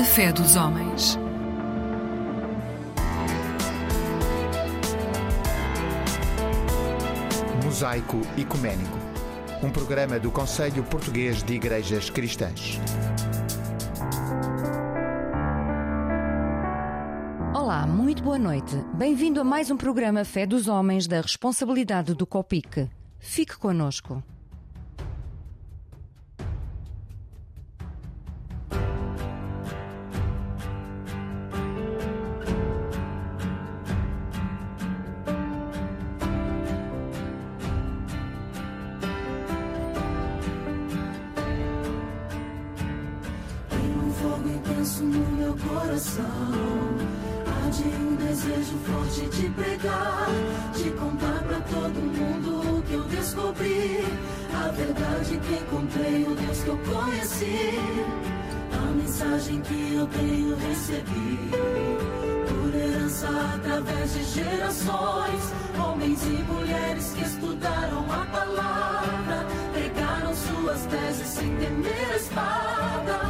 A fé dos homens. Mosaico Ecuménico, um programa do Conselho Português de Igrejas Cristãs. Olá, muito boa noite. Bem-vindo a mais um programa Fé dos Homens da responsabilidade do COPIC. Fique conosco. Teses sem temer a espada.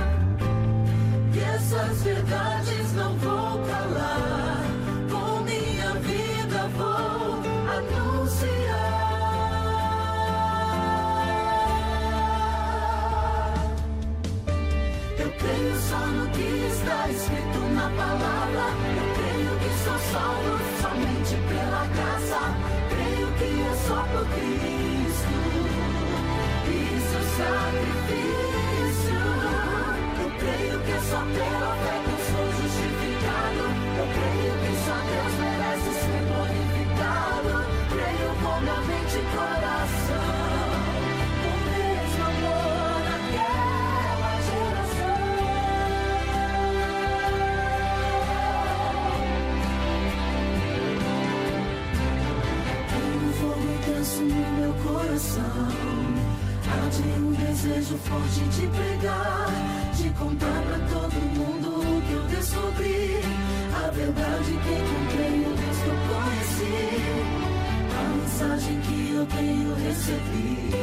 E essas verdades não vou calar. Com minha vida vou anunciar. Eu creio só no que está escrito na palavra. Eu creio que sou salvo somente pela graça. Creio que é só por Cristo. Sacrifício. Eu creio que só pela fé sou justificado. Eu creio que só Deus merece ser glorificado. Creio com minha mente e coração. No meu coração. Um desejo forte de pregar, de contar pra todo mundo o que eu descobri. A verdade que encontrei, o Deus que eu conheci. A mensagem que eu tenho recebido.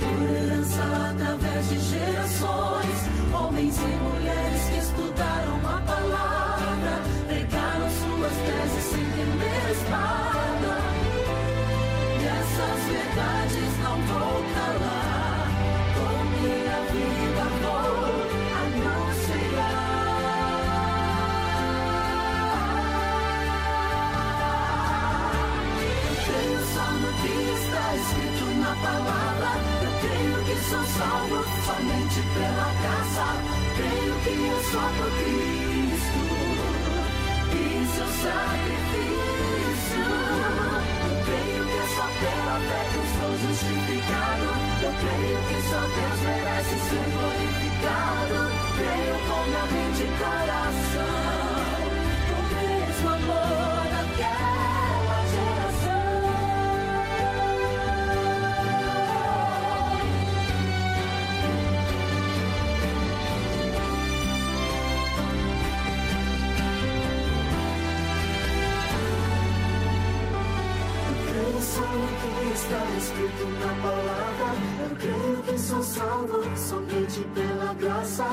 Por herança através de gerações. Homens e mulheres que estudaram a palavra. Pregaram suas teses sem temer a espada. E essas verdades não vou sou salvo somente pela graça. Creio que é só por Cristo e seu sacrifício. Eu creio que é só pela fé que eu sou justificado. Eu creio que só Deus merece ser glorificado. Creio com minha mente e coração. Sou salvo somente pela graça.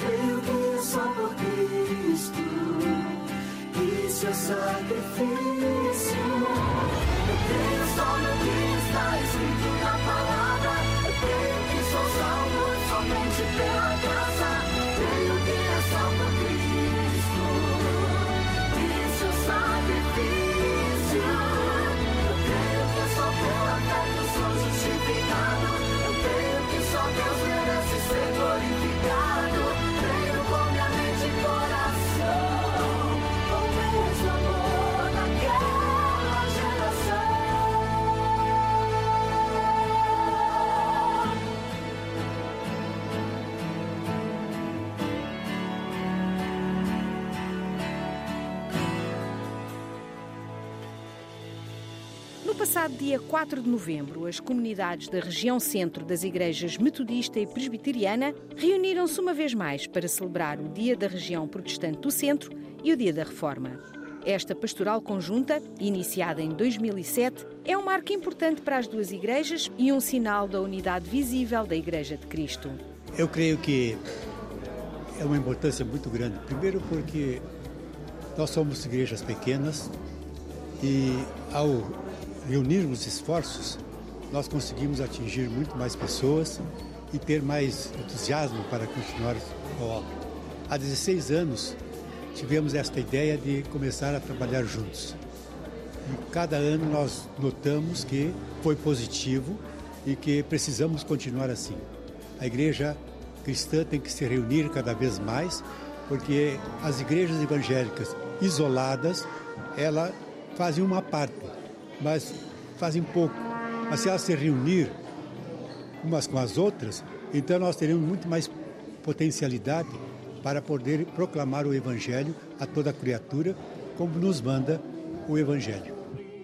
Creio que é só por Cristo e seu sacrifício. Eu creio só no que está escrito na palavra. Eu creio que sou salvo somente pela graça. Passado dia 4 de novembro, as comunidades da região centro das igrejas metodista e presbiteriana reuniram-se uma vez mais para celebrar o Dia da Região Protestante do Centro e o Dia da Reforma. Esta pastoral conjunta, iniciada em 2007, é um marco importante para as duas igrejas e um sinal da unidade visível da Igreja de Cristo. Eu creio que é uma importância muito grande. Primeiro porque nós somos igrejas pequenas e ao reunirmos esforços, nós conseguimos atingir muito mais pessoas e ter mais entusiasmo para continuar a obra. Há 16 anos tivemos esta ideia de começar a trabalhar juntos. E cada ano nós notamos que foi positivo e que precisamos continuar assim. A igreja cristã tem que se reunir cada vez mais, porque as igrejas evangélicas isoladas, ela fazem uma parte, mas fazem pouco. Mas se elas se reunir umas com as outras, então nós teremos muito mais potencialidade para poder proclamar o Evangelho a toda criatura, como nos manda o Evangelho.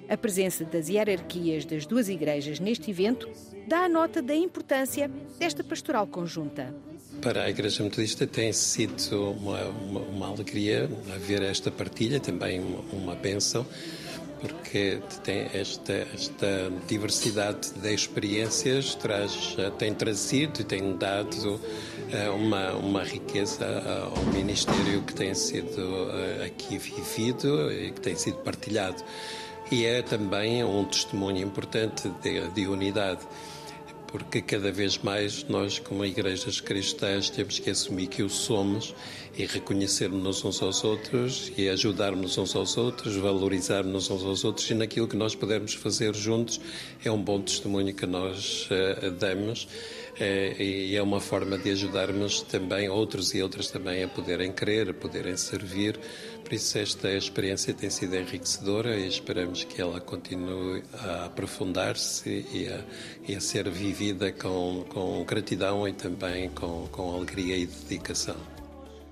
A presença das hierarquias das duas igrejas neste evento dá a nota da importância desta pastoral conjunta. Para a Igreja Metodista tem sido uma, uma, uma alegria haver esta partilha, também uma, uma bênção, porque tem esta, esta diversidade de experiências traz, tem trazido e tem dado eh, uma, uma riqueza ao ministério que tem sido eh, aqui vivido e que tem sido partilhado. E é também um testemunho importante de, de unidade porque cada vez mais nós, como igrejas cristãs, temos que assumir que o somos e reconhecermos uns aos outros e ajudarmos uns aos outros, valorizarmos uns aos outros e naquilo que nós pudermos fazer juntos é um bom testemunho que nós uh, damos uh, e é uma forma de ajudarmos também outros e outras também a poderem crer, a poderem servir. Por isso, esta experiência tem sido enriquecedora e esperamos que ela continue a aprofundar-se e, e a, ser vivida com, com gratidão e também com, com alegria e dedicação.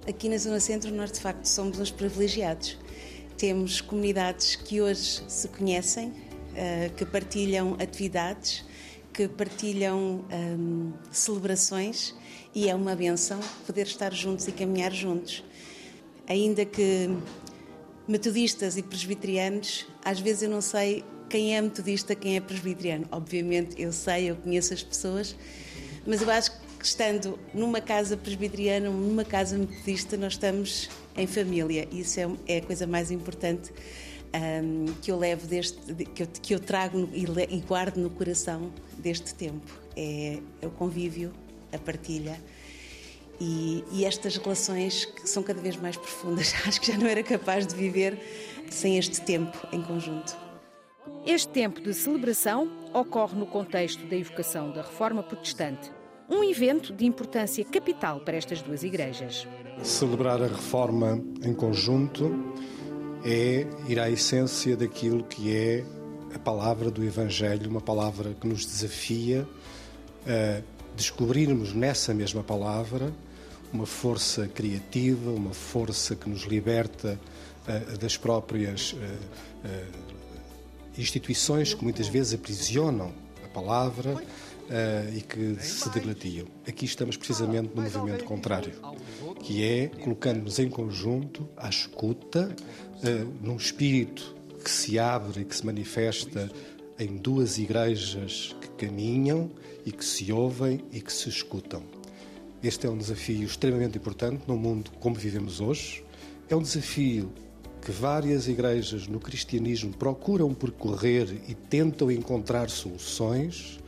Aqui na Zona Centro, nós de facto somos uns privilegiados. Temos comunidades que hoje se conhecem, eh, que partilham atividades, que partilham hum, celebrações e é uma benção poder estar juntos e caminhar juntos ainda que metodistas e presbiterianos, às vezes eu não sei quem é metodista, quem é presbiteriano. Obviamente eu sei, eu conheço as pessoas, mas eu acho que estando numa casa presbiteriana, numa casa metodista, nós estamos em família. Isso é, é a coisa mais importante um, que eu levo deste, que eu, que eu trago e, e guardo no coração deste tempo. É, é o convívio, a partilha e, e, estas relações que são cada vez mais profundas. Acho que já não era capaz de viver sem este tempo em conjunto. Este tempo de celebração ocorre no contexto da evocação da Reforma Protestante, um evento de importância capital para estas duas igrejas. Celebrar a Reforma em conjunto é ir à essência daquilo que é a palavra do Evangelho, uma palavra que nos desafia a descobrirmos nessa mesma palavra uma força criativa, uma força que nos liberta uh, das próprias uh, uh, instituições que muitas vezes aprisionam a palavra e que se degladiam. Aqui estamos precisamente no movimento contrário, que é colocando-nos em conjunto, à escuta, num espírito que se abre e que se manifesta em duas igrejas que caminham e que se ouvem e que se escutam. Este é um desafio extremamente importante no mundo como vivemos hoje. É um desafio que várias igrejas no cristianismo procuram percorrer e tentam encontrar soluções,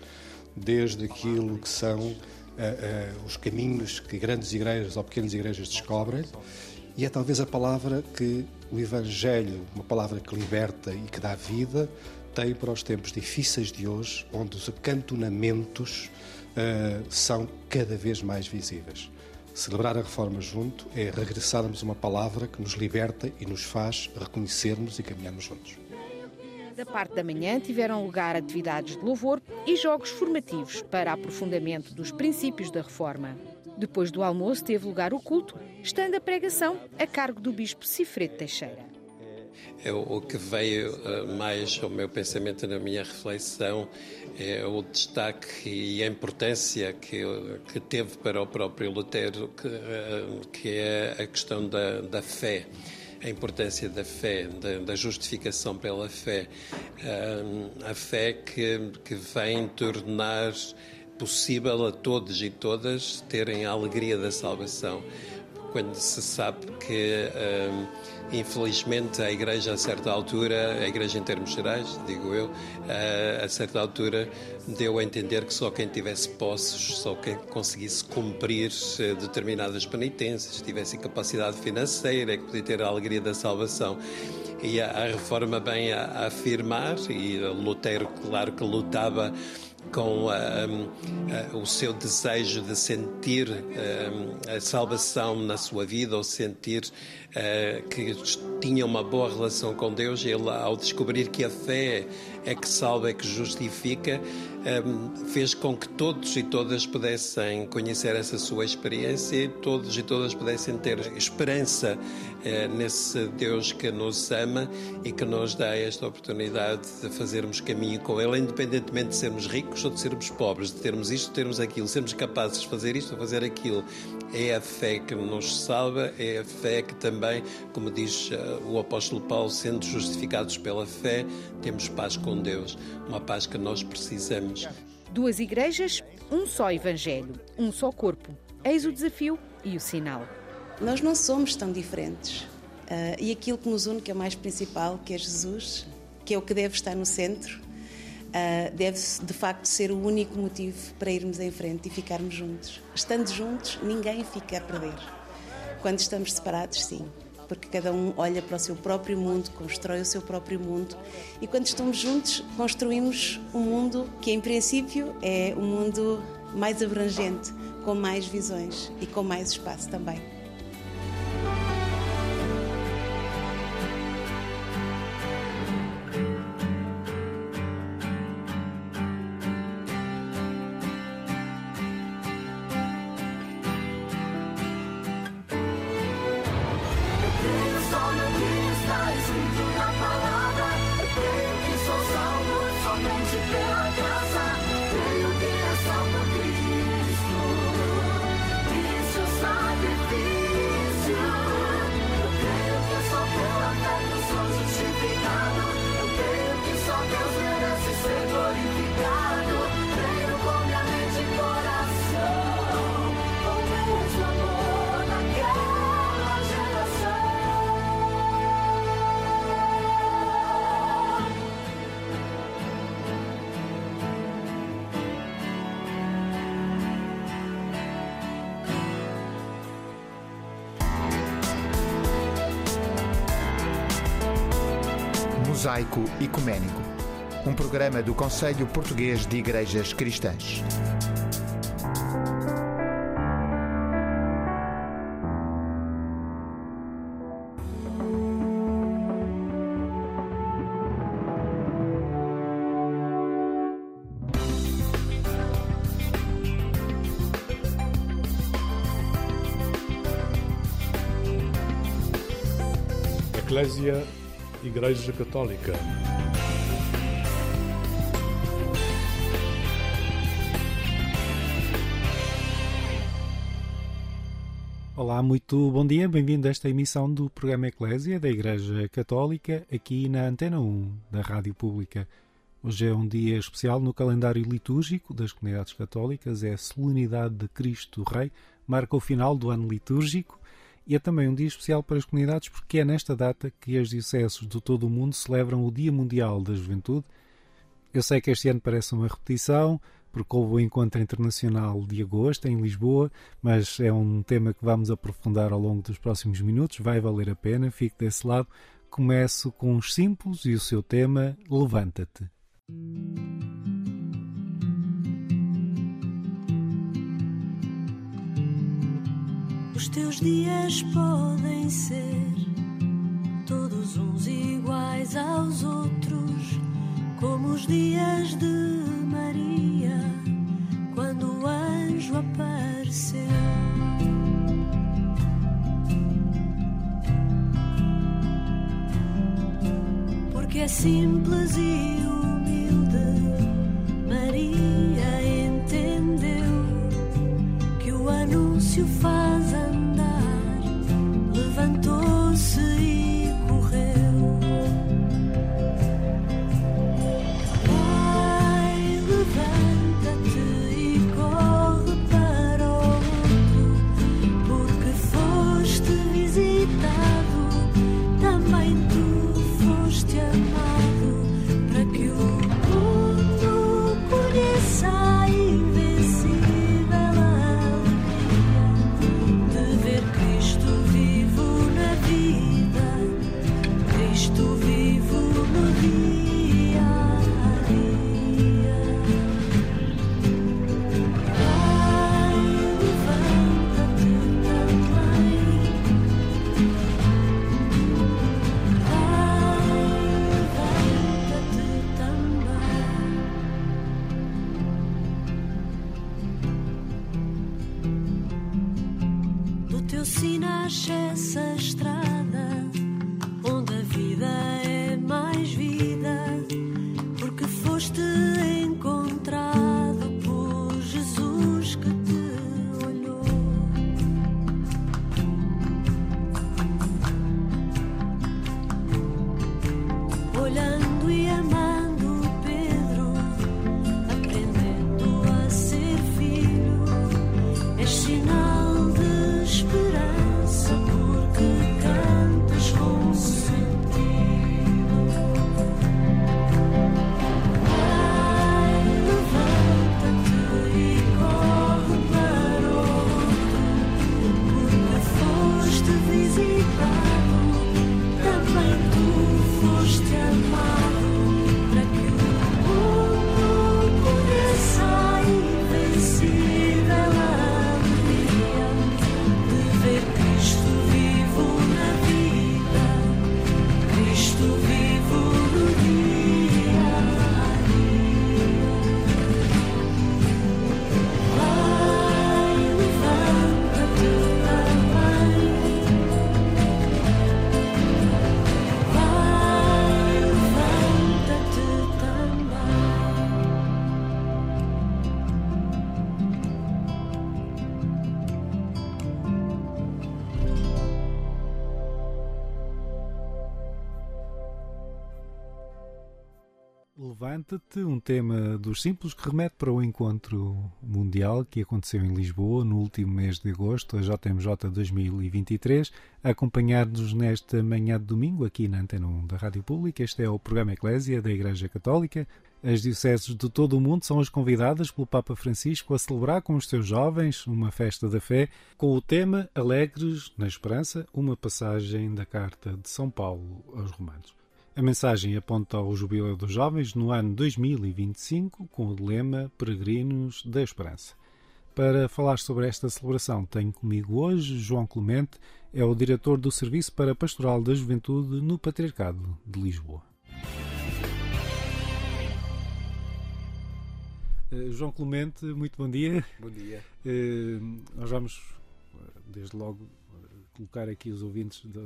desde aquilo que são uh, uh, os caminhos que grandes igrejas ou pequenas igrejas descobrem. E é talvez a palavra que o Evangelho, uma palavra que liberta e que dá vida, tem para os tempos difíceis de hoje, onde os acantonamentos uh, são cada vez mais visíveis. Celebrar a reforma junto é regressarmos a uma palavra que nos liberta e nos faz reconhecermos e caminharmos juntos. Da parte da manhã tiveram lugar atividades de louvor e jogos formativos para aprofundamento dos princípios da reforma. Depois do almoço teve lugar o culto, estando a pregação a cargo do bispo Cifredo Teixeira. É o que veio eh, mais ao meu pensamento, na minha reflexão, é o destaque e a importância que, que teve para o próprio Lutero, que, eh, que é a questão da, da fé a importância da fé, da, da, justificação pela fé, eh, a fé que, que vem tornar possível a todos e todas terem a alegria da salvação quando se sabe que, hum, infelizmente, a Igreja, a certa altura, a Igreja em termos gerais, digo eu, a certa altura deu a entender que só quem tivesse posses, só quem conseguisse cumprir eh, determinadas penitências, tivesse capacidade financeira, é que podia ter a alegria da salvação. E a, a reforma bem a, a afirmar, e Lutero, claro que lutava com o seu desejo de sentir a salvação na sua vida ou sentir uh, que tinha uma boa relação com Deus, ele, ao descobrir que a fé é que salva, é que justifica, fez com que todos e todas pudessem conhecer essa sua experiência e todos e todas pudessem ter esperança uh, nesse Deus que nos ama e que nos dá esta oportunidade de fazermos caminho com Ele, independentemente de sermos ricos ou de sermos pobres, de termos isto, de termos aquilo, sermos capazes de fazer isto ou fazer aquilo. É a fé que nos salva, é a fé que também, como diz uh, o apóstolo Paulo, sendo justificados pela fé, temos paz com Deus, uma paz que nós precisamos. Duas igrejas, um só evangelho, um só corpo. Eis o desafio e o sinal. Nós não somos tão diferentes. Uh, e aquilo que nos une, que é o mais principal, que é Jesus, que é o que deve estar no centro, uh, deve de facto ser o único motivo para irmos em frente e ficarmos juntos. Estando juntos, ninguém fica a perder. Quando estamos separados, sim, porque cada um olha para o seu próprio mundo, constrói o seu próprio mundo e quando estamos juntos construímos um mundo que em princípio é um mundo mais abrangente, com mais visões e com mais espaço também. Mosaico Ecuménico, um programa do Conselho Português de Igrejas Cristãs. Eclésia Igreja Católica. Olá, muito bom dia, bem-vindo a esta emissão do programa Eclésia da Igreja Católica, aqui na Antena 1 da Rádio Pública. Hoje é um dia especial no calendário litúrgico das comunidades católicas, é a Solenidade de Cristo Rei, marca o final do ano litúrgico e é também um dia especial para as comunidades porque é nesta data que as dioceses de todo o mundo celebram o Dia Mundial da Juventude. Eu sei que este ano parece uma repetição, porque houve o Encontro Internacional de Agosto em Lisboa, mas é um tema que vamos aprofundar ao longo dos próximos minutos, vai valer a pena, fique desse lado. Começo com os simples e o seu tema Levanta-te. Teus dias podem ser todos uns iguais aos outros, como os dias de Maria, quando o anjo apareceu. Porque é simples e Levanta-te, um tema dos simples que remete para o encontro mundial que aconteceu em Lisboa no último mês de agosto, a JMJ 2023, a acompanhar-nos nesta manhã de domingo aqui na Antena 1 da Rádio Pública. Este é o programa Eclésia da Igreja Católica. As dioceses de todo o mundo são as convidadas pelo Papa Francisco a celebrar com os seus jovens uma festa da fé com o tema Alegres na Esperança, uma passagem da Carta de São Paulo aos Romanos. A mensagem aponta ao Jubileu dos Jovens no ano 2025 com o lema Peregrinos da Esperança. Para falar sobre esta celebração, tenho comigo hoje João Clemente, é o diretor do Serviço para a Pastoral da Juventude no Patriarcado de Lisboa. Uh, João Clemente, muito bom dia. Bom dia. Uh, nós vamos, desde logo, colocar aqui os ouvintes de,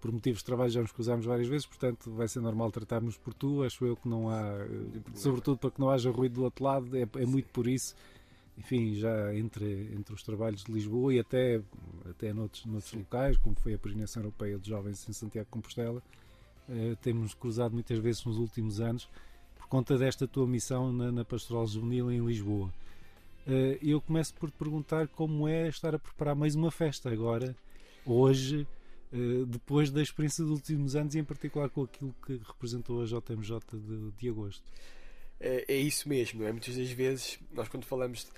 por motivos de trabalho já nos cruzamos várias vezes, portanto vai ser normal tratarmos por tu. Acho eu que não há, sobretudo para que não haja ruído do outro lado, é, é muito por isso. Enfim, já entre, entre os trabalhos de Lisboa e até, até noutros, noutros locais, como foi a Peregrinação Europeia de Jovens em Santiago de Compostela, eh, temos cruzado muitas vezes nos últimos anos por conta desta tua missão na, na Pastoral Juvenil em Lisboa. Eh, eu começo por te perguntar como é estar a preparar mais uma festa agora, hoje, depois da experiência dos últimos anos e em particular com aquilo que representou a JMJ de, de agosto. É, é, isso mesmo, é? muitas das vezes nós quando falamos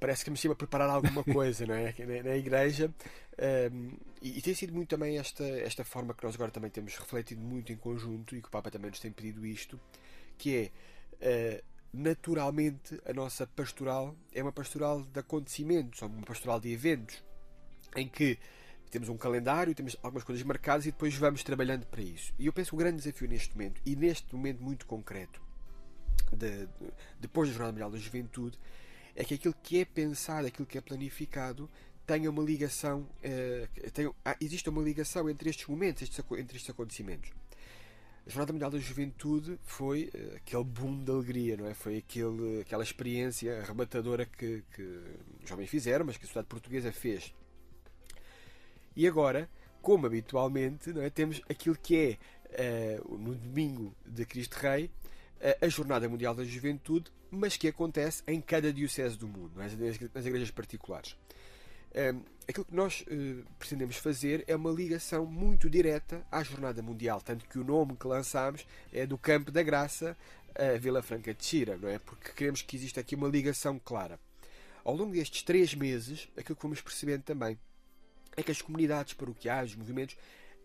parece que me estive a preparar alguma coisa não é? na, na igreja um, ehm, e, e, tem sido muito também esta, esta forma que nós agora também temos refletido muito em conjunto e que o Papa também nos tem pedido isto que é uh, naturalmente a nossa pastoral é uma pastoral de acontecimentos, uma pastoral de eventos em que temos um calendário, temos algumas coisas marcadas e depois vamos trabalhando para isso. E eu penso que o grande desafio neste momento, e neste momento muito concreto, de, de, depois da Jornada Mundial da Juventude, é que aquilo que é pensado, aquilo que é planificado, tenha uma ligação, uh, tenha, ah, existe uma ligação entre estes momentos, estes, entre estes acontecimentos. A Jornada Mundial da Juventude foi uh, aquele boom de alegria, não é? Foi aquele, aquela experiência arrebatadora que, que os jovens fizeram, mas que a sociedade portuguesa fez e agora, como habitualmente, é? temos aquilo que é uh, no domingo de Cristo Rei, uh, a Jornada Mundial da Juventude, mas que acontece em cada diocese do mundo, é? nas igrejas particulares. Um, aquilo que nós uh, pretendemos fazer é uma ligação muito direta à Jornada Mundial, tanto que o nome que lançámos é do Campo da Graça a Vila Franca de Xira, não é? Porque queremos que exista aqui uma ligação clara. Ao longo destes três meses, aquilo que vamos percebendo também é que as comunidades paroquiais, os movimentos,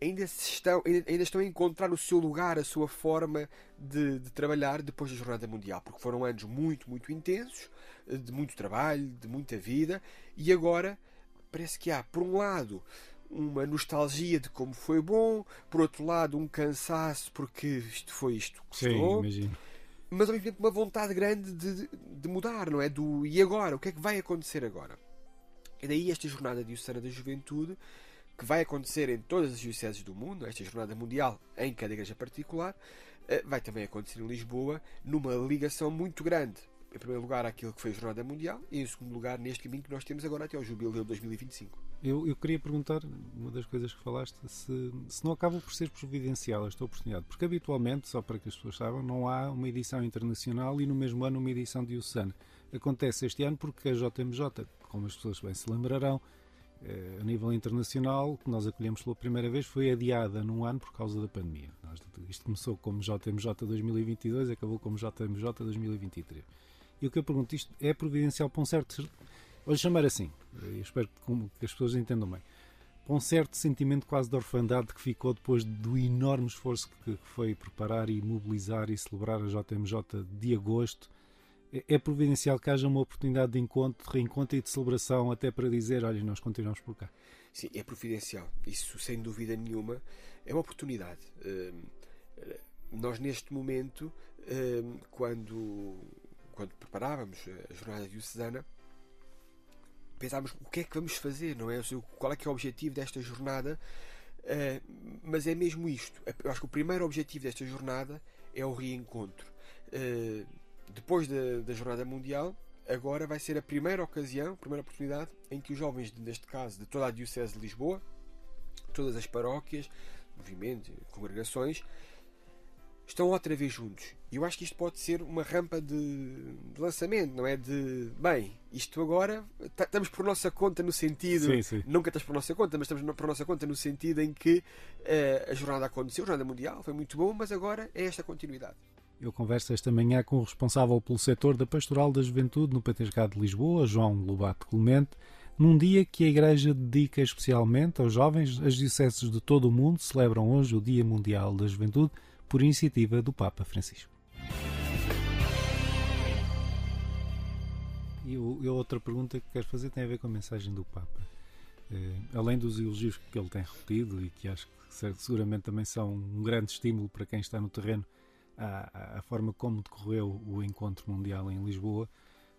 ainda, estão, ainda estão a encontrar o seu lugar, a sua forma de, de, trabalhar depois da Jornada Mundial, porque foram anos muito, muito intensos, de muito trabalho, de muita vida, e agora parece que há, por um lado, uma nostalgia de como foi bom, por outro lado, um cansaço porque isto foi isto que Sim, imagino. Mas ao mesmo tempo uma vontade grande de, de mudar, não é? Do e agora? O que é que vai acontecer agora? E daí esta jornada diocesana da juventude, que vai acontecer em todas as dioceses do mundo, esta jornada mundial em cada igreja particular, eh, vai também acontecer em Lisboa, numa ligação muito grande em primeiro lugar, aquilo que foi a Jornada Mundial e, em segundo lugar, neste caminho que nós temos agora até ao Jubileu de 2025. Eu, eu queria perguntar, uma das coisas que falaste, se, se não acaba por ser providencial esta oportunidade, porque habitualmente, só para que as pessoas saibam, não há uma edição internacional e no mesmo ano uma edição diocesana. Acontece este ano porque a JMJ, como as pessoas bem se lembrarão, eh, a nível internacional, que nós acolhemos pela primeira vez, foi adiada num ano por causa da pandemia. Isto começou como JMJ 2022 e acabou como JMJ 2023. E o que eu pergunto, isto é providencial para um certo. Vou chamar assim, eu espero que as pessoas entendam bem. Para um certo sentimento quase de orfandade que ficou depois do enorme esforço que foi preparar e mobilizar e celebrar a JMJ de agosto, é, é providencial que haja uma oportunidade de encontro, de reencontro e de celebração até para dizer, olha, nós continuamos por cá. Sim, é providencial. Isso, sem dúvida nenhuma, é uma oportunidade. Hum, nós, neste momento, hum, quando quando preparávamos a jornada diocesana, pensávamos o que é que vamos fazer, não é? Qual é que é o objetivo desta jornada? Uh, mas é mesmo isto. Eu acho que o primeiro objetivo desta jornada é o reencontro. Depois da, da, Jornada Mundial, agora vai ser a primeira ocasião, a primeira oportunidade em que os jovens, neste caso, de toda a Diocese de Lisboa, todas as paróquias, movimentos, congregações, estão outra vez juntos. E eu acho que isto pode ser uma rampa de, de lançamento, não é? De bem, isto agora estamos por nossa conta no sentido. Sim, sim. Nunca estás por nossa conta, mas estamos por nossa conta no sentido em que uh, a jornada aconteceu, a jornada mundial, foi muito bom, mas agora é esta continuidade. Eu converso esta manhã com o responsável pelo setor da Pastoral da Juventude no Patriarcado de Lisboa, João Lobato Clemente, num dia que a Igreja dedica especialmente aos jovens, as dioceses de todo o mundo celebram hoje o Dia Mundial da Juventude por iniciativa do Papa Francisco. E outra pergunta que quero fazer tem a ver com a mensagem do Papa. Eh, além dos elogios que ele tem repetido e que acho que seguramente também são um grande estímulo para quem está no terreno à, à forma como decorreu o encontro mundial em Lisboa,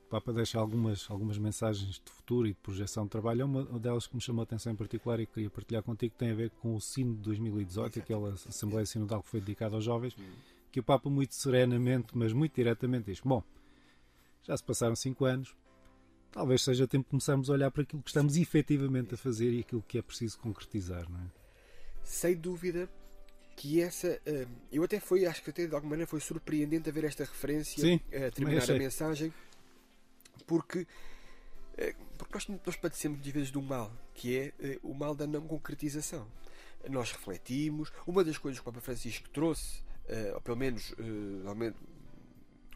o Papa deixa algumas, algumas mensagens de futuro e de projeção de trabalho. Uma delas que me chamou a atenção em particular e que queria partilhar contigo tem a ver com o Sino de 2018, aquela Assembleia Sinodal que foi dedicada aos jovens, que o Papa muito serenamente, mas muito diretamente diz: Bom, já se passaram cinco anos, talvez seja tempo de começarmos a olhar para aquilo que estamos efetivamente a fazer e aquilo que é preciso concretizar, não é? Sem dúvida que essa. Uh, eu até fui, acho que até de alguma maneira foi surpreendente a ver esta referência Sim, a terminar a mensagem porque, eh, porque nós, nós padecemos muitas vezes um mal, que é eh, o mal da não concretização. Nós refletimos, uma das coisas que o Papa Francisco trouxe, ou pelo menos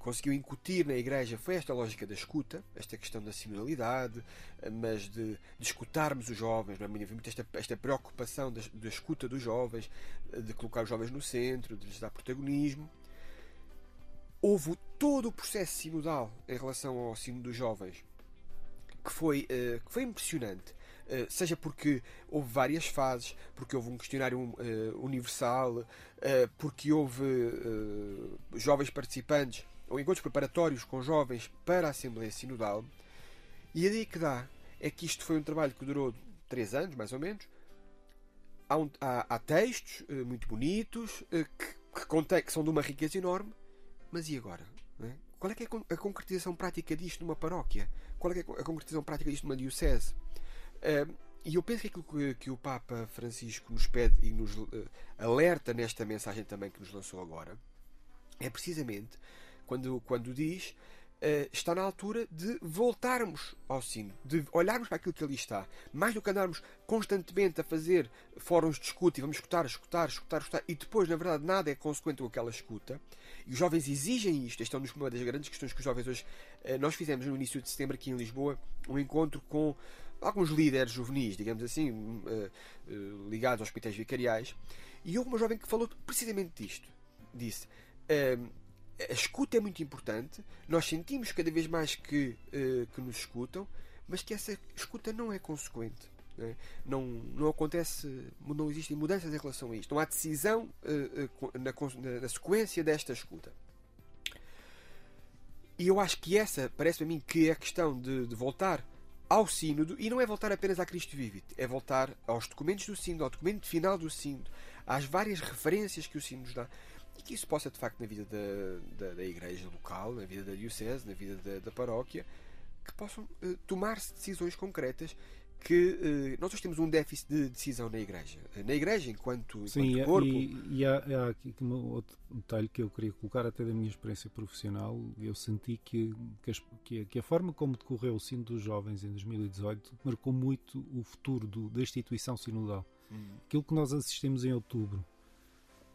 conseguiu incutir na Igreja foi esta lógica da escuta, esta questão da sinodalidade, mas de, de escutarmos os jovens, não é? muito esta, esta preocupação da, da, escuta dos jovens, de colocar os jovens no centro, de lhes dar protagonismo houve todo o processo sinodal em relação ao sino dos jovens que foi, uh, que foi impressionante. Uh, seja porque houve várias fases, porque houve um questionário uh, universal, porque houve jovens participantes ou encontros preparatórios com jovens para a Assembleia Sinodal. E a ideia que dá é que isto foi um trabalho que durou três anos, mais ou menos. Há, um, há, há textos muito bonitos que, que, contém, que são de uma riqueza enorme, mas e agora? É? Qual é que é a concretização prática disto numa paróquia? Qual é, é a concretização prática disto numa diocese? Uh, e eu penso que aquilo que, que, o Papa Francisco nos pede e nos uh, alerta nesta mensagem também que nos lançou agora é precisamente quando, quando diz Uh, está na altura de voltarmos ao sino, de olharmos para aquilo que ali está. Mais do que andarmos constantemente a fazer fóruns de escuta e vamos escutar, escutar, escutar, escutar, e depois, na verdade, nada é consequente com aquela escuta. E os jovens exigem isto. Esta é uma das grandes questões que os jovens hoje. Uh, nós fizemos no início de setembro aqui em Lisboa um encontro com alguns líderes juvenis, digamos assim, uh, ligados aos hospitais vicariais, e houve uma jovem que falou precisamente disto. Disse a escuta é muito importante, nós sentimos cada vez mais que, uh, que nos escutam, mas que essa escuta não é consequente. Não, é? não, não, acontece, não existem mudanças em relação a isto. Não há decisão uh, na, na, sequência desta escuta. E eu acho que essa, parece-me a mim, que é a questão de, de voltar ao sínodo e não é voltar apenas a Cristo Vivit, é voltar aos documentos do sínodo, ao documento final do sínodo, às várias referências que o sínodo nos dá e que isso possa de facto na vida da, da, da igreja local, na vida da diocese, na vida da, da paróquia, que possam uh, tomar-se decisões concretas que uh, nós hoje temos um déficit de decisão na Igreja. Na Igreja, enquanto, enquanto Sim, corpo. e, e há, há aqui um outro detalhe que eu queria colocar, até da minha experiência profissional. Eu senti que, que, as, que, a, que a forma como decorreu o Sino dos Jovens em 2018 marcou muito o futuro do, da instituição sinodal. Hum. Aquilo que nós assistimos em outubro.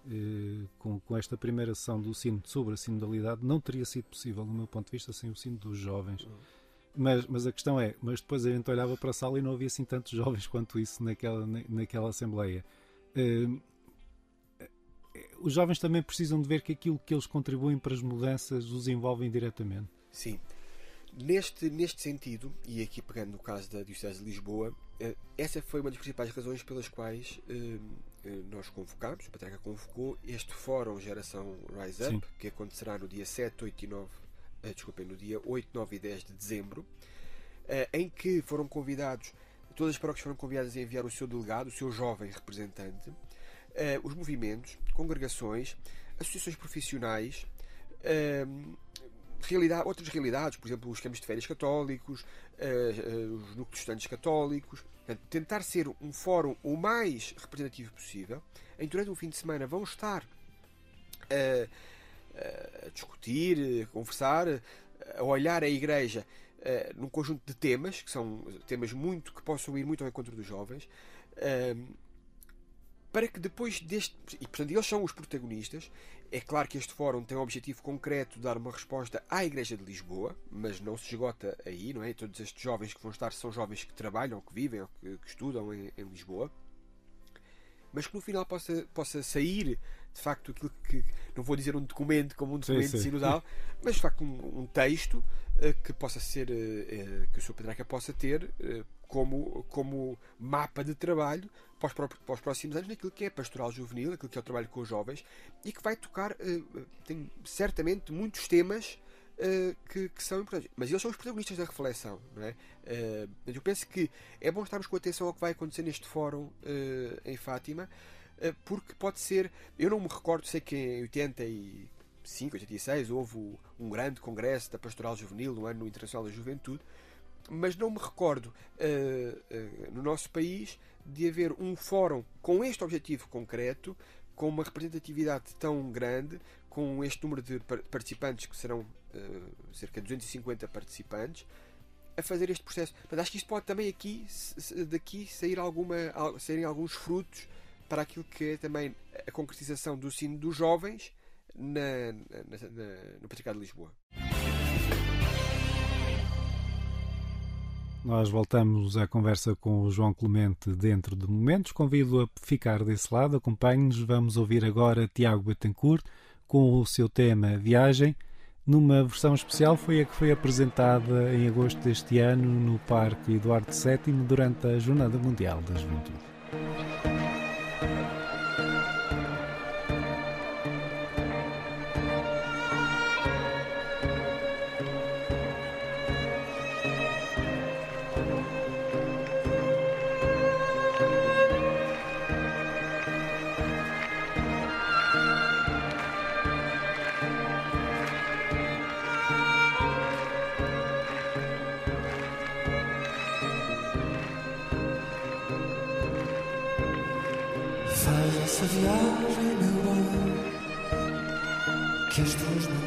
Eh, com, com esta primeira sessão do sino sobre a sinodalidade não teria sido possível, do meu ponto de vista, sem o sino dos jovens. Mas, mas a questão é, mas depois a gente olhava para a sala e não havia assim tantos jovens quanto isso naquela, naquela Assembleia. Uh, os jovens também precisam de ver que aquilo que eles contribuem para as mudanças os envolvem diretamente. Sim. Neste, neste sentido, e aqui pegando no caso da Diocese de Lisboa, essa foi uma das principais razões pelas quais nós convocámos, o Patriarca convocou este Fórum Geração Rise Up, Sim. que acontecerá no dia 7, 8 e 9 uh, desculpem, no dia 8, 9 e 10 de dezembro, uh, em que foram convidados, todas as paróquias foram convidadas a enviar o seu delegado, o seu jovem representante, os movimentos, congregações, associações profissionais, realidade, outras realidades, por exemplo, os campos de férias católicos, os núcleos de estudantes católicos, Portanto, tentar ser um fórum o mais representativo possível, em durante um fim de semana vão estar uh, a discutir, a conversar, a olhar a Igreja uh, num conjunto de temas, que são temas muito que possam ir muito ao encontro dos jovens, para que depois deste. E portanto, eles são os protagonistas. É claro que este fórum tem o objetivo concreto de dar uma resposta à Igreja de Lisboa, mas não se esgota aí, não é? Todos estes jovens que vão estar são jovens que trabalham, que vivem ou que, que estudam em, em Lisboa mas que no final possa, possa sair de facto aquilo que não vou dizer um documento como um documento sim, sim. sinodal, mas de facto um, um texto uh, que possa ser uh, uh, que o Sr. Pedraca possa ter como, como mapa de trabalho para os, para os, próximos anos naquilo que é pastoral juvenil, aquilo que é o trabalho com os jovens e que vai tocar tem certamente muitos temas uh, que, que, são importantes. Mas eles são os protagonistas da reflexão. Não é? Uh, eu penso que é bom estarmos com atenção ao que vai acontecer neste fórum uh, em Fátima, porque pode ser. Eu não me recordo, sei que em 85, 86 houve um grande congresso da Pastoral Juvenil no Ano Internacional da Juventude, mas não me recordo no nosso país de haver um fórum com este objetivo concreto, com uma representatividade tão grande, com este número de participantes que serão uh, cerca de 250 participantes, a fazer este processo. Mas acho que isto pode também aqui, daqui sair alguma, saírem alguns frutos para aquilo que é também a concretização do sino dos jovens na, na, na, no Patriarcado de Lisboa. Nós voltamos à conversa com o João Clemente dentro de momentos. Convido a ficar desse lado, acompanhe-nos. Vamos ouvir agora Tiago Betancourt com o seu tema Viagem numa versão especial foi a que foi apresentada em agosto deste ano no Parque Eduardo VII durante a Jornada Mundial da Juventude.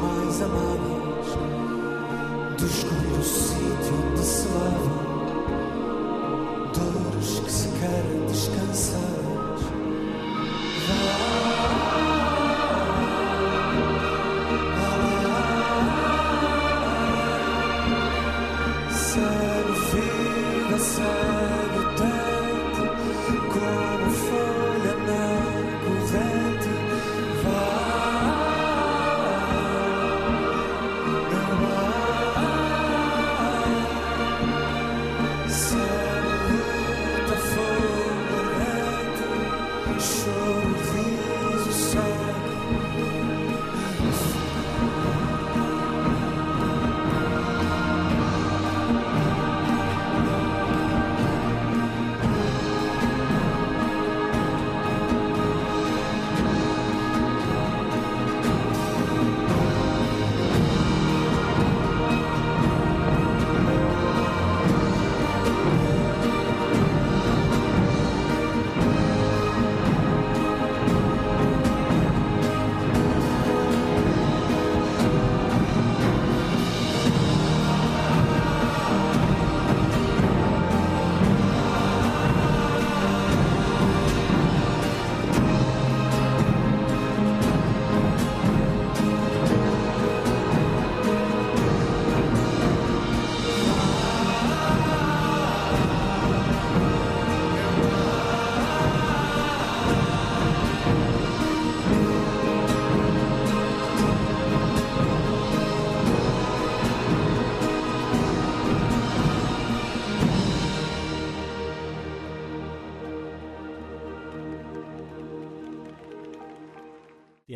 mais amadas, descobrir o sítio onde se lavam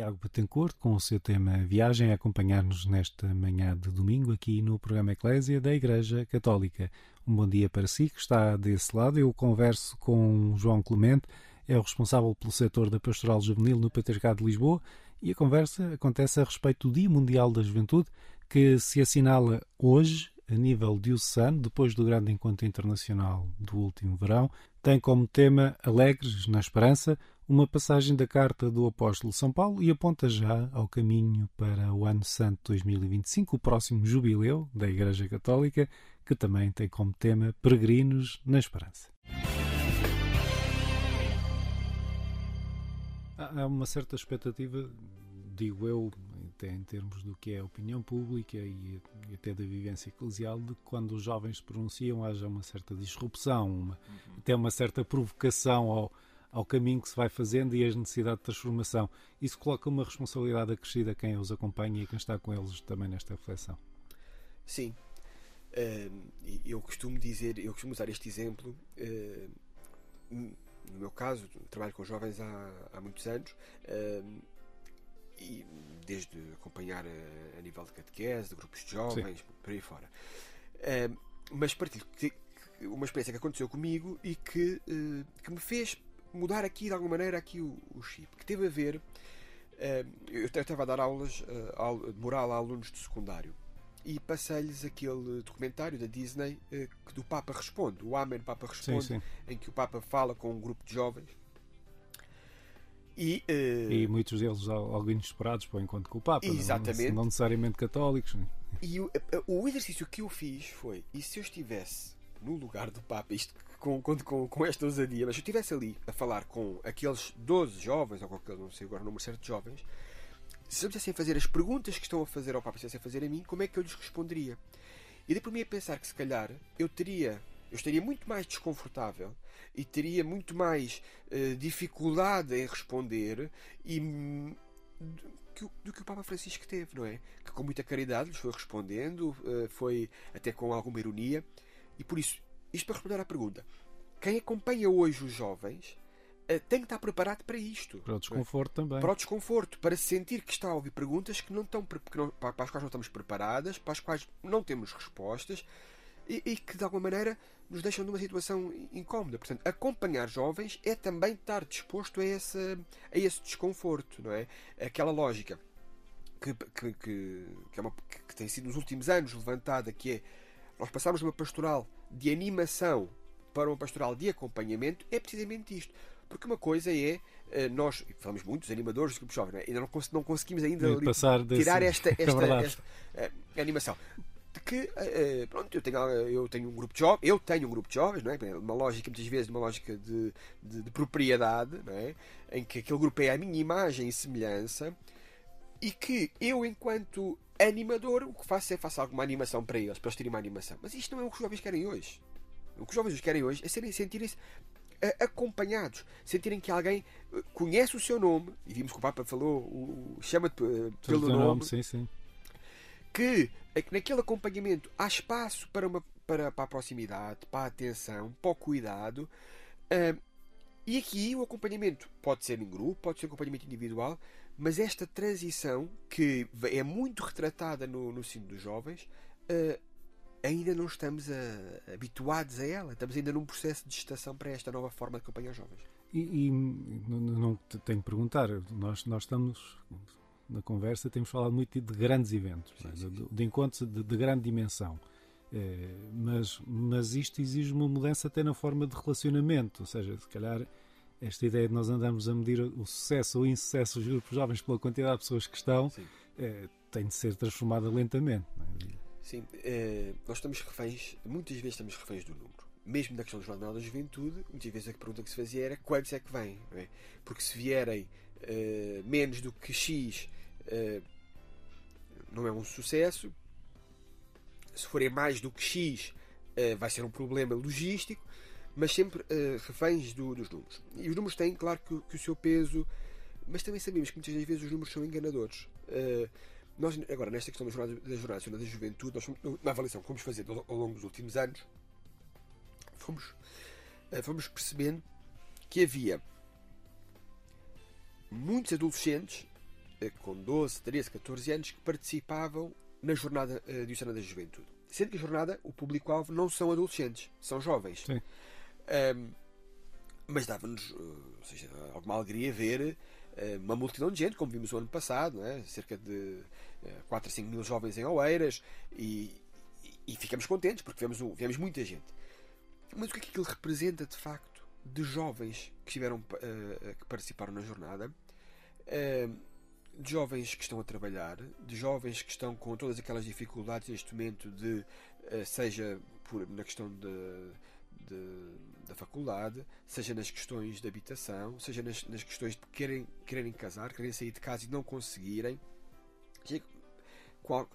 Tiago Betancourt com o seu tema Viagem a acompanhar-nos nesta manhã de domingo aqui no programa Eclésia da Igreja Católica. Um bom dia para si que está desse lado. Eu converso com João Clemente, é o responsável pelo setor da Pastoral Juvenil no Patriarcado de Lisboa e a conversa acontece a respeito do Dia Mundial da Juventude que se assinala hoje a nível diocesano, depois do grande encontro internacional do último verão, tem como tema Alegres na Esperança, uma passagem da carta do apóstolo São Paulo e aponta já ao caminho para o Ano Santo 2025, o próximo jubileu da Igreja Católica, que também tem como tema Peregrinos na Esperança. Há uma certa expectativa, digo eu, até em termos do que é a opinião pública e, até da vivência eclesial, de que quando os jovens se pronunciam haja uma certa disrupção, uma, uhum. até uma certa provocação ao, ao caminho que se vai fazendo e as necessidades de transformação. Isso coloca uma responsabilidade acrescida a quem os acompanha e quem está com eles também nesta reflexão. Sim. Eu costumo dizer, eu costumo usar este exemplo. No meu caso, trabalho com jovens há, há muitos anos. E desde acompanhar a, a, nível de catequese, de grupos de jovens, Sim. por aí fora. Uh, mas partilho uma experiência que aconteceu comigo e que, uh, que me fez mudar aqui de alguma maneira aqui o, o chip, que teve a ver. Uh, eu estava a dar aulas de moral a alunos de secundário e passei-lhes aquele documentário da Disney que do Papa Responde, o Amen Papa Responde, sim, sim. em que o Papa fala com um grupo de jovens e, uh... e, muitos deles algo inesperados para o encontro com o Papa, Exatamente. Não, não necessariamente católicos. E o, o, exercício que eu fiz foi: e se eu estivesse no lugar do Papa, isto com, com, com, com esta ousadia, mas se eu estivesse ali a falar com aqueles 12 jovens, ou qualquer, não sei agora o número certo de jovens, se eles a fazer as perguntas que estão a fazer ao Papa, se a fazer a mim, como é que eu lhes responderia? E depois me a pensar que se calhar eu teria eu estaria muito mais desconfortável e teria muito mais uh, dificuldade em responder e, do, que, do que o Papa Francisco teve, não é? Que com muita caridade lhes foi respondendo, uh, foi até com alguma ironia. E por isso, isto para responder à pergunta: quem acompanha hoje os jovens uh, tem que estar preparado para isto. Para o desconforto também. Para o desconforto, para sentir que está a ouvir perguntas que não estão, que não, para as quais não estamos preparadas, para as quais não temos respostas e, e, que de alguma maneira nos deixam numa situação incómoda. Portanto, acompanhar jovens é também estar disposto a, essa, a esse desconforto, não é? Aquela lógica que, que, que, que, é uma, que tem sido nos últimos anos levantada, que é nós passamos de uma pastoral de animação para uma pastoral de acompanhamento, é precisamente isto. Porque uma coisa é, eh, nós falamos muito dos animadores dos grupos jovens, é? ainda não, cons não conseguimos ainda E passar desse- tirar esta, esta, verdade. esta, eh, animação. De que, eh, pronto, eu tenho, eu tenho um grupo de jovens, eu tenho um grupo de jovens, não é? Uma lógica, muitas vezes, uma lógica de, de, de propriedade, não é? Em que aquele grupo é a minha imagem e semelhança e que eu, enquanto animador, o que faço é faço alguma animação para eles, para eles terem uma animação. Mas isto não é o que os jovens querem hoje. O que os jovens querem hoje é serem, sentirem-se eh, acompanhados, sentirem que alguém eh, conhece o seu nome, e vimos que o Papa falou, o, chama-te eh, pelo Teu nome, Sim, sim. que é que naquele acompanhamento há espaço para, uma, para, para a proximidade, para a atenção, para o cuidado. ah, e aqui o acompanhamento pode ser em grupo, pode ser acompanhamento individual, mas esta transição, que é muito retratada no, no sino dos jovens, ah, ainda não estamos a- habituados a ela. Estamos ainda num processo de gestação para esta nova forma de acompanhar jovens. E, e não, não te tenho que perguntar, nós, nós estamos na conversa, temos falado muito de grandes eventos, é? de, de encontros de, de grande dimensão. Eh, mas, mas isto exige uma mudança até na forma de relacionamento, ou seja, se calhar esta ideia de nós andarmos a medir o sucesso ou o insucesso dos grupos jovens pela quantidade de pessoas que estão, eh, tem de ser transformada lentamente. é? Sim, eh, nós estamos reféns, muitas vezes estamos reféns do número. Mesmo na questão do Jornal da Juventude, muitas vezes a pergunta que se fazia era quantos é que vêm? é? Porque se vierem eh, menos do que X, não é um sucesso. Se forem mais do que X, vai ser um problema logístico, mas sempre eh, reféns do- dos números. E os números têm, claro, que, que o seu peso, mas também sabemos que muitas das vezes os números são enganadores. Eh, nós, agora, nesta questão da Jornada, da jornada da Juventude, nós, na avaliação que fomos fazer ao, ao longo dos últimos anos, fomos, eh, fomos percebendo que havia muitos adolescentes com 12, 13, 14 anos que participavam na Jornada eh, Diocesana da Juventude. Sendo que a jornada, o público-alvo não são adolescentes, são jovens. Sim. Ahm, mas dava-nos eh, seja, alguma alegria ver eh, uma multidão de gente, como vimos o ano passado, é? cerca de eh, 4 a 5 mil jovens em Oeiras, e, e- e ficamos contentes porque vemos, um- vemos muita gente. Mas o que é que aquilo representa de facto de jovens que, estiveram, eh, que participaram na jornada? De jovens que estão a trabalhar, de jovens que estão com todas aquelas dificuldades neste momento de seja por, na questão de, de- da faculdade, seja nas questões de habitação, seja nas, nas questões de querem, quererem casar, querem sair de casa e não conseguirem. Qual-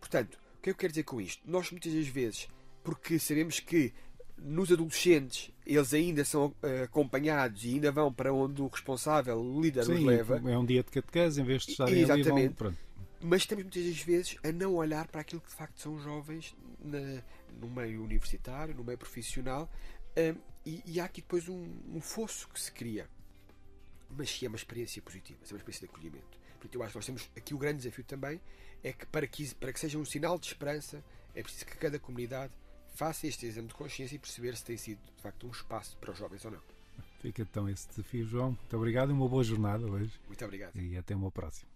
portanto, o que é que eu quero dizer com isto? Nós muitas das vezes, porque sabemos que nos adolescentes eles ainda são eh, acompanhados e ainda vão para onde o responsável, o líder, os Sim, leva. é um dia de catequese, em vez de estarem ali, vão, Exatamente. Mas estamos muitas das vezes a não olhar para aquilo que de facto são jovens na- no meio universitário, no meio profissional, hum, e, e há aqui depois um, um fosso que se cria. Mas se é uma experiência positiva, se é uma experiência de acolhimento. Portanto, eu acho que nós temos aqui o grande desafio também é que para que, para que seja um sinal de esperança, é preciso que cada comunidade faça este exame de consciência e perceber se tem sido de facto um espaço para os jovens ou não. Fica então esse desafio, João. Muito obrigado e uma boa jornada hoje. Muito obrigado. E até uma próxima.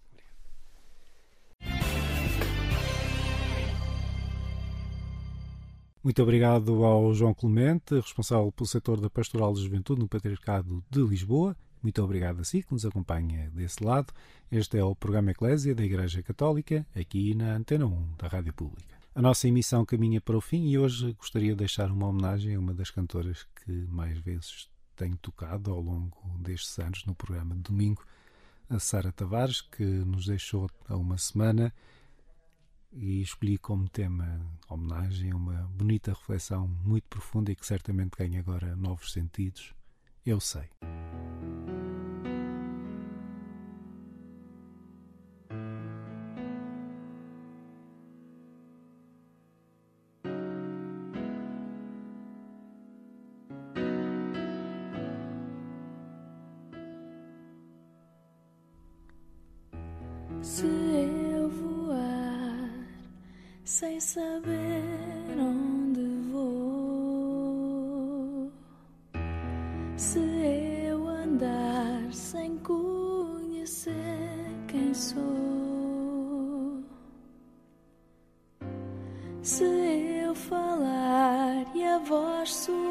Muito obrigado ao João Clemente, responsável pelo setor da Pastoral de Juventude no Patriarcado de Lisboa. Muito obrigado a si que nos acompanha desse lado. Este é o programa Eclésia da Igreja Católica, aqui na Antena 1 da Rádio Pública. A nossa emissão caminha para o fim e hoje gostaria de deixar uma homenagem a uma das cantoras que mais vezes tenho tocado ao longo destes anos no programa de domingo, a Sara Tavares, que nos deixou há uma semana e escolhi como tema homenagem uma bonita reflexão muito profunda e que certamente ganha agora novos sentidos. Eu sei. A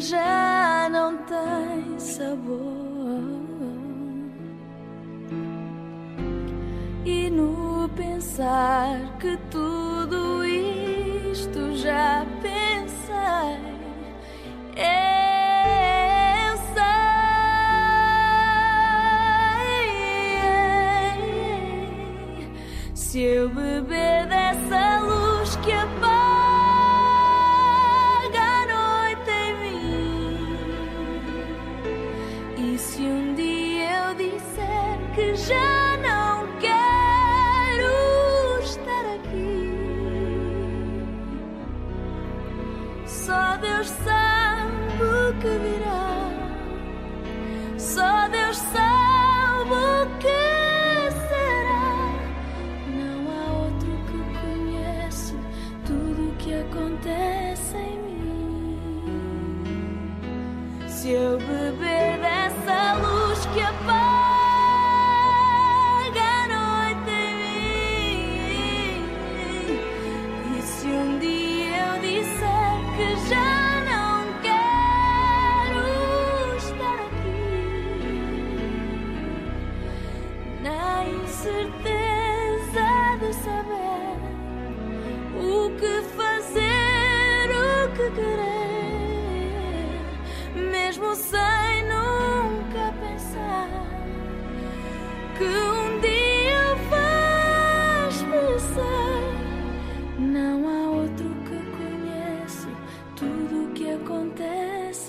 já não tem sabor. E no pensar que tudo isto já pensei, eu sei. Se eu beber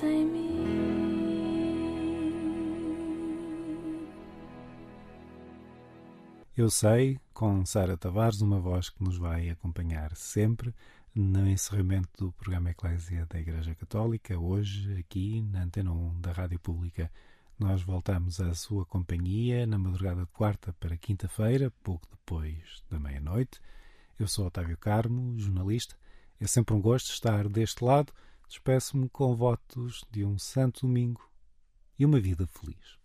mim. Eu sei, com Sara Tavares, uma voz que nos vai acompanhar sempre no encerramento do programa Eclésia da Igreja Católica, hoje aqui na Antena 1 da Rádio Pública. Nós voltamos à sua companhia na madrugada de quarta para quinta-feira, pouco depois da meia-noite. Eu sou Otávio Carmo, jornalista. É sempre um gosto estar deste lado. Despeço-me com votos de um santo domingo e uma vida feliz.